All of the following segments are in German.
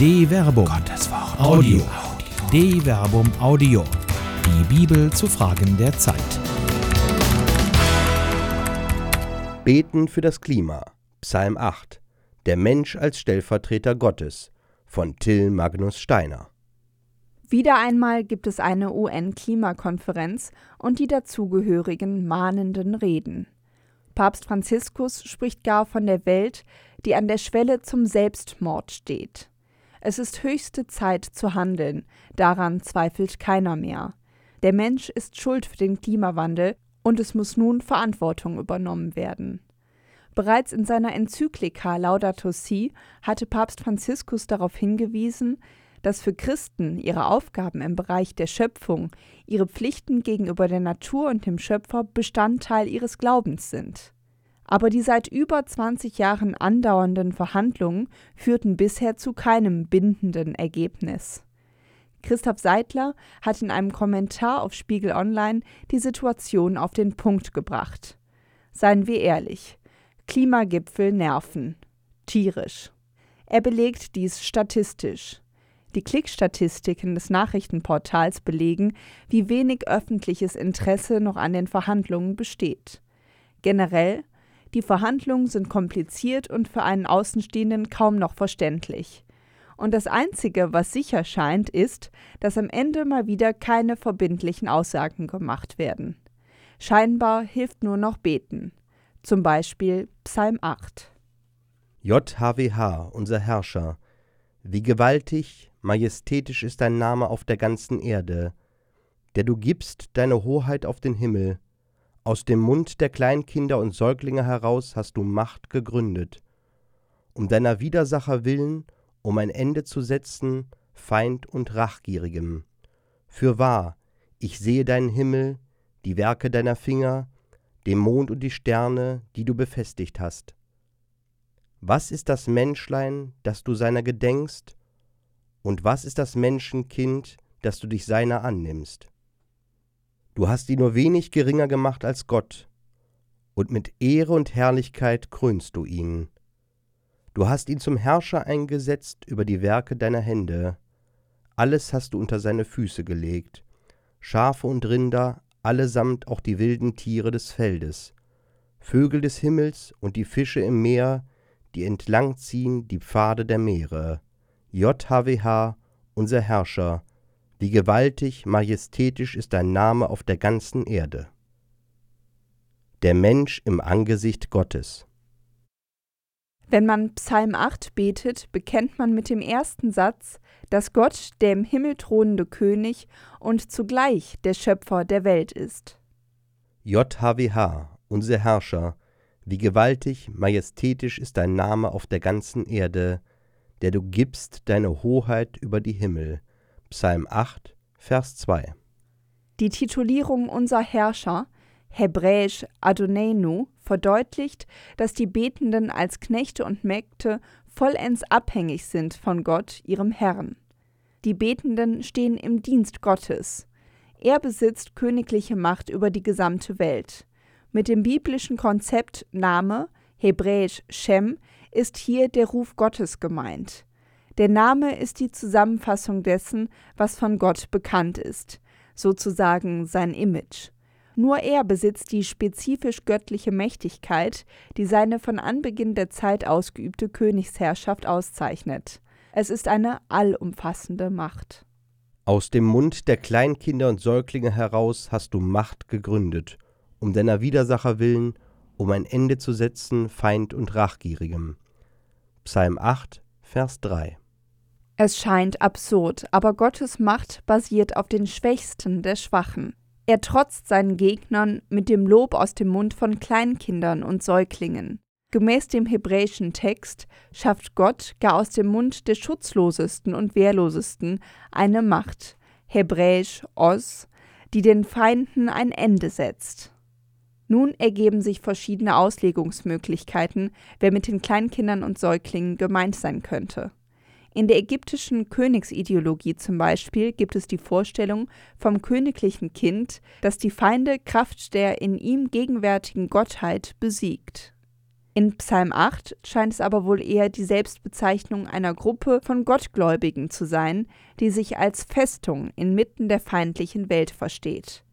De Verbum. Gottes Wort. Audio. De Verbum Audio. Die Bibel zu Fragen der Zeit. Beten für das Klima. Psalm 8. Der Mensch als Stellvertreter Gottes von Till Magnus Steiner. Wieder einmal gibt es eine UN-Klimakonferenz und die dazugehörigen mahnenden Reden. Papst Franziskus spricht gar von der Welt, die an der Schwelle zum Selbstmord steht. Es ist höchste Zeit zu handeln, daran zweifelt keiner mehr. Der Mensch ist schuld für den Klimawandel und es muss nun Verantwortung übernommen werden. Bereits in seiner Enzyklika Laudato Si hatte Papst Franziskus darauf hingewiesen, dass für Christen ihre Aufgaben im Bereich der Schöpfung, ihre Pflichten gegenüber der Natur und dem Schöpfer Bestandteil ihres Glaubens sind. Aber die seit über 20 Jahren andauernden Verhandlungen führten bisher zu keinem bindenden Ergebnis. Christoph Seidler hat in einem Kommentar auf Spiegel Online die Situation auf den Punkt gebracht. Seien wir ehrlich, Klimagipfel nerven. Tierisch. Er belegt dies statistisch. Die Klickstatistiken des Nachrichtenportals belegen, wie wenig öffentliches Interesse noch an den Verhandlungen besteht. Generell die Verhandlungen sind kompliziert und für einen Außenstehenden kaum noch verständlich. Und das Einzige, was sicher scheint, ist, dass am Ende mal wieder keine verbindlichen Aussagen gemacht werden. Scheinbar hilft nur noch Beten. Zum Beispiel Psalm 8. JHWH, unser Herrscher, wie gewaltig, majestätisch ist dein Name auf der ganzen Erde, der du gibst deine Hoheit auf den Himmel, aus dem Mund der Kleinkinder und Säuglinge heraus hast du Macht gegründet, um deiner Widersacher willen, um ein Ende zu setzen, Feind und Rachgierigem. Fürwahr, ich sehe deinen Himmel, die Werke deiner Finger, den Mond und die Sterne, die du befestigt hast. Was ist das Menschlein, dass du seiner gedenkst, und was ist das Menschenkind, dass du dich seiner annimmst? Du hast ihn nur wenig geringer gemacht als Gott, und mit Ehre und Herrlichkeit krönst du ihn. Du hast ihn zum Herrscher eingesetzt über die Werke deiner Hände, alles hast du unter seine Füße gelegt, Schafe und Rinder, allesamt auch die wilden Tiere des Feldes, Vögel des Himmels und die Fische im Meer, die entlangziehen die Pfade der Meere. JHWH, unser Herrscher, wie gewaltig, majestätisch ist dein Name auf der ganzen Erde. Der Mensch im Angesicht Gottes. Wenn man Psalm 8 betet, bekennt man mit dem ersten Satz, dass Gott der im Himmel thronende König und zugleich der Schöpfer der Welt ist. JHWH, unser Herrscher, wie gewaltig, majestätisch ist dein Name auf der ganzen Erde, der du gibst deine Hoheit über die Himmel. Psalm 8, Vers 2. Die Titulierung Unser Herrscher, hebräisch Adonenu, verdeutlicht, dass die Betenden als Knechte und Mägde vollends abhängig sind von Gott, ihrem Herrn. Die Betenden stehen im Dienst Gottes. Er besitzt königliche Macht über die gesamte Welt. Mit dem biblischen Konzept Name, hebräisch Shem, ist hier der Ruf Gottes gemeint. Der Name ist die Zusammenfassung dessen, was von Gott bekannt ist, sozusagen sein Image. Nur er besitzt die spezifisch göttliche Mächtigkeit, die seine von Anbeginn der Zeit ausgeübte Königsherrschaft auszeichnet. Es ist eine allumfassende Macht. Aus dem Mund der Kleinkinder und Säuglinge heraus hast du Macht gegründet, um deiner Widersacher willen, um ein Ende zu setzen Feind und Rachgierigem. Psalm 8, Vers 3 es scheint absurd, aber Gottes Macht basiert auf den Schwächsten der Schwachen. Er trotzt seinen Gegnern mit dem Lob aus dem Mund von Kleinkindern und Säuglingen. Gemäß dem hebräischen Text schafft Gott gar aus dem Mund der Schutzlosesten und Wehrlosesten eine Macht, hebräisch Os, die den Feinden ein Ende setzt. Nun ergeben sich verschiedene Auslegungsmöglichkeiten, wer mit den Kleinkindern und Säuglingen gemeint sein könnte. In der ägyptischen Königsideologie zum Beispiel gibt es die Vorstellung vom königlichen Kind, das die Feinde Kraft der in ihm gegenwärtigen Gottheit besiegt. In Psalm 8 scheint es aber wohl eher die Selbstbezeichnung einer Gruppe von Gottgläubigen zu sein, die sich als Festung inmitten der feindlichen Welt versteht.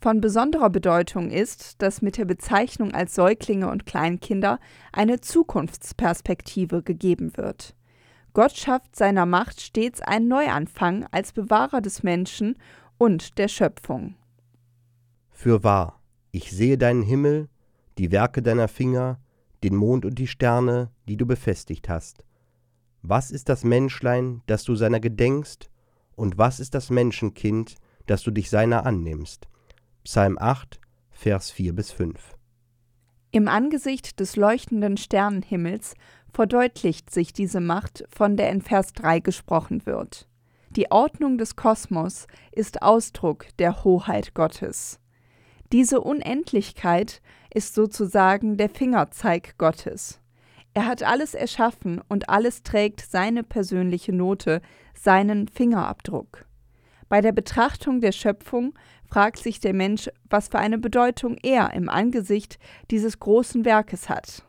Von besonderer Bedeutung ist, dass mit der Bezeichnung als Säuglinge und Kleinkinder eine Zukunftsperspektive gegeben wird. Gott schafft seiner Macht stets einen Neuanfang als Bewahrer des Menschen und der Schöpfung. Fürwahr, ich sehe deinen Himmel, die Werke deiner Finger, den Mond und die Sterne, die du befestigt hast. Was ist das Menschlein, dass du seiner gedenkst, und was ist das Menschenkind, dass du dich seiner annimmst? Psalm 8, Vers 4 bis 5. Im Angesicht des leuchtenden Sternenhimmels verdeutlicht sich diese Macht, von der in Vers 3 gesprochen wird. Die Ordnung des Kosmos ist Ausdruck der Hoheit Gottes. Diese Unendlichkeit ist sozusagen der Fingerzeig Gottes. Er hat alles erschaffen und alles trägt seine persönliche Note, seinen Fingerabdruck. Bei der Betrachtung der Schöpfung fragt sich der Mensch, was für eine Bedeutung er im Angesicht dieses großen Werkes hat.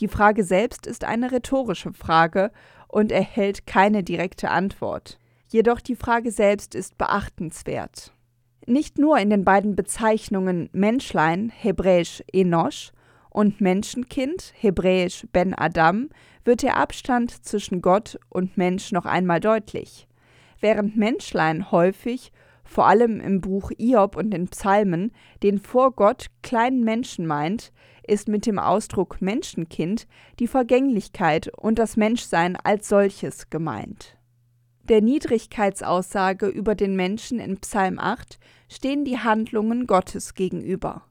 Die Frage selbst ist eine rhetorische Frage und erhält keine direkte Antwort. Jedoch die Frage selbst ist beachtenswert. Nicht nur in den beiden Bezeichnungen Menschlein, hebräisch Enosh, und Menschenkind, hebräisch Ben Adam, wird der Abstand zwischen Gott und Mensch noch einmal deutlich. Während Menschlein häufig, vor allem im Buch Iob und den Psalmen, den vor Gott kleinen Menschen meint, ist mit dem Ausdruck Menschenkind die Vergänglichkeit und das Menschsein als solches gemeint. Der Niedrigkeitsaussage über den Menschen in Psalm 8 stehen die Handlungen Gottes gegenüber.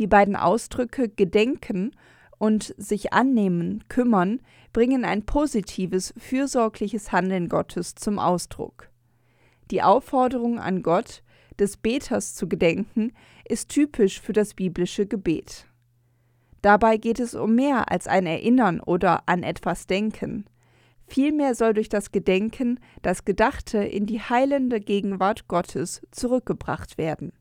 Die beiden Ausdrücke gedenken und sich annehmen, kümmern, bringen ein positives, fürsorgliches Handeln Gottes zum Ausdruck. Die Aufforderung an Gott, des Beters zu gedenken, ist typisch für das biblische Gebet. Dabei geht es um mehr als ein Erinnern oder an etwas Denken. Vielmehr soll durch das Gedenken das Gedachte in die heilende Gegenwart Gottes zurückgebracht werden.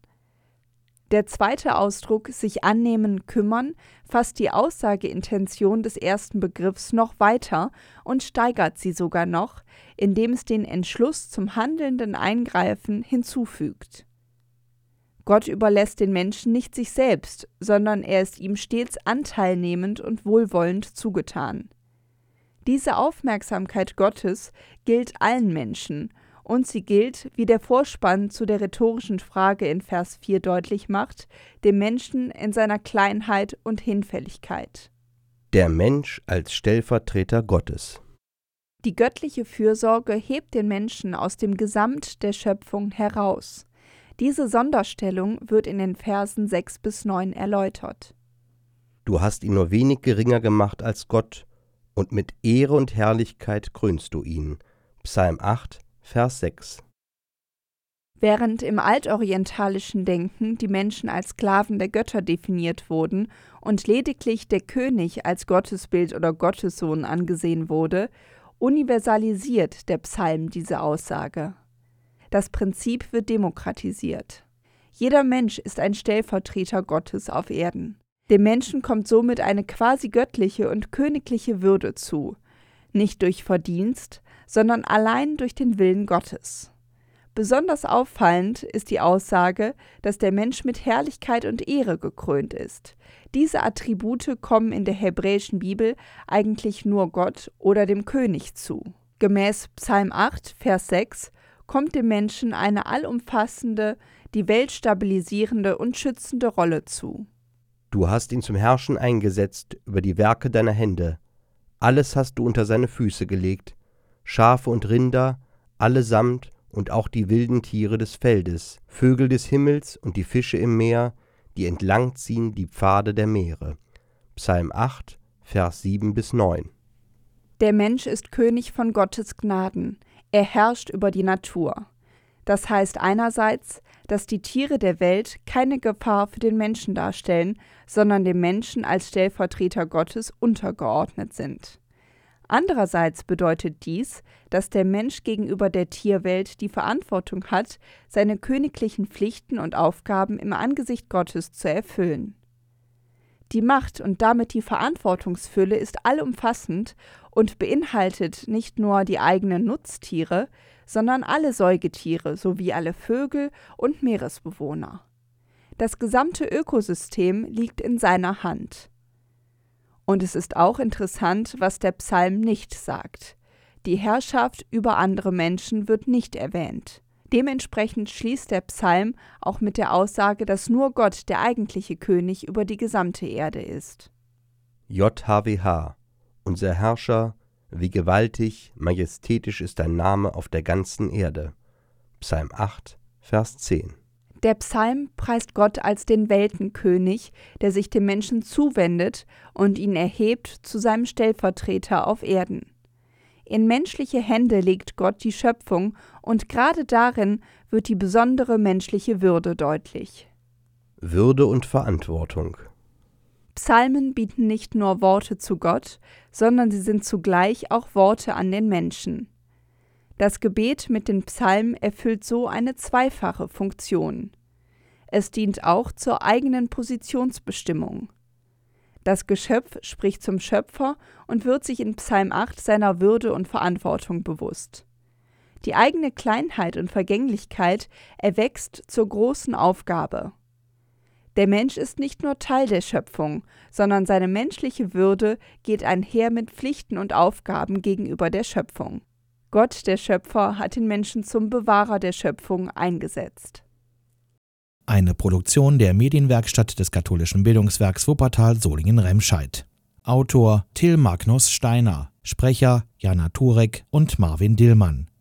Der zweite Ausdruck sich annehmen, kümmern fasst die Aussageintention des ersten Begriffs noch weiter und steigert sie sogar noch, indem es den Entschluss zum handelnden Eingreifen hinzufügt. Gott überlässt den Menschen nicht sich selbst, sondern er ist ihm stets anteilnehmend und wohlwollend zugetan. Diese Aufmerksamkeit Gottes gilt allen Menschen, und sie gilt, wie der Vorspann zu der rhetorischen Frage in Vers 4 deutlich macht, dem Menschen in seiner Kleinheit und Hinfälligkeit. Der Mensch als Stellvertreter Gottes. Die göttliche Fürsorge hebt den Menschen aus dem Gesamt der Schöpfung heraus. Diese Sonderstellung wird in den Versen 6 bis 9 erläutert. Du hast ihn nur wenig geringer gemacht als Gott, und mit Ehre und Herrlichkeit krönst du ihn. Psalm 8, Vers 6. Während im altorientalischen Denken die Menschen als Sklaven der Götter definiert wurden und lediglich der König als Gottesbild oder Gottessohn angesehen wurde, universalisiert der Psalm diese Aussage. Das Prinzip wird demokratisiert. Jeder Mensch ist ein Stellvertreter Gottes auf Erden. Dem Menschen kommt somit eine quasi göttliche und königliche Würde zu, nicht durch Verdienst, sondern allein durch den Willen Gottes. Besonders auffallend ist die Aussage, dass der Mensch mit Herrlichkeit und Ehre gekrönt ist. Diese Attribute kommen in der hebräischen Bibel eigentlich nur Gott oder dem König zu. Gemäß Psalm 8, Vers 6 kommt dem Menschen eine allumfassende, die Welt stabilisierende und schützende Rolle zu. Du hast ihn zum Herrschen eingesetzt über die Werke deiner Hände. Alles hast du unter seine Füße gelegt, Schafe und Rinder, allesamt und auch die wilden Tiere des Feldes, Vögel des Himmels und die Fische im Meer, die entlangziehen die Pfade der Meere. Psalm 8, Vers 7 bis 9. Der Mensch ist König von Gottes Gnaden. Er herrscht über die Natur. Das heißt einerseits, dass die Tiere der Welt keine Gefahr für den Menschen darstellen, sondern dem Menschen als Stellvertreter Gottes untergeordnet sind. Andererseits bedeutet dies, dass der Mensch gegenüber der Tierwelt die Verantwortung hat, seine königlichen Pflichten und Aufgaben im Angesicht Gottes zu erfüllen. Die Macht und damit die Verantwortungsfülle ist allumfassend und beinhaltet nicht nur die eigenen Nutztiere, sondern alle Säugetiere sowie alle Vögel und Meeresbewohner. Das gesamte Ökosystem liegt in seiner Hand. Und es ist auch interessant, was der Psalm nicht sagt. Die Herrschaft über andere Menschen wird nicht erwähnt. Dementsprechend schließt der Psalm auch mit der Aussage, dass nur Gott der eigentliche König über die gesamte Erde ist. JHWH, unser Herrscher, wie gewaltig, majestätisch ist dein Name auf der ganzen Erde. Psalm 8, Vers 10. Der Psalm preist Gott als den Weltenkönig, der sich dem Menschen zuwendet und ihn erhebt zu seinem Stellvertreter auf Erden. In menschliche Hände legt Gott die Schöpfung, und gerade darin wird die besondere menschliche Würde deutlich. Würde und Verantwortung. Psalmen bieten nicht nur Worte zu Gott, sondern sie sind zugleich auch Worte an den Menschen. Das Gebet mit den Psalmen erfüllt so eine zweifache Funktion. Es dient auch zur eigenen Positionsbestimmung. Das Geschöpf spricht zum Schöpfer und wird sich in Psalm 8 seiner Würde und Verantwortung bewusst. Die eigene Kleinheit und Vergänglichkeit erwächst zur großen Aufgabe. Der Mensch ist nicht nur Teil der Schöpfung, sondern seine menschliche Würde geht einher mit Pflichten und Aufgaben gegenüber der Schöpfung. Gott, der Schöpfer, hat den Menschen zum Bewahrer der Schöpfung eingesetzt. Eine Produktion der Medienwerkstatt des katholischen Bildungswerks Wuppertal Solingen-Remscheid. Autor Till Magnus Steiner, Sprecher Jana Turek und Marvin Dillmann.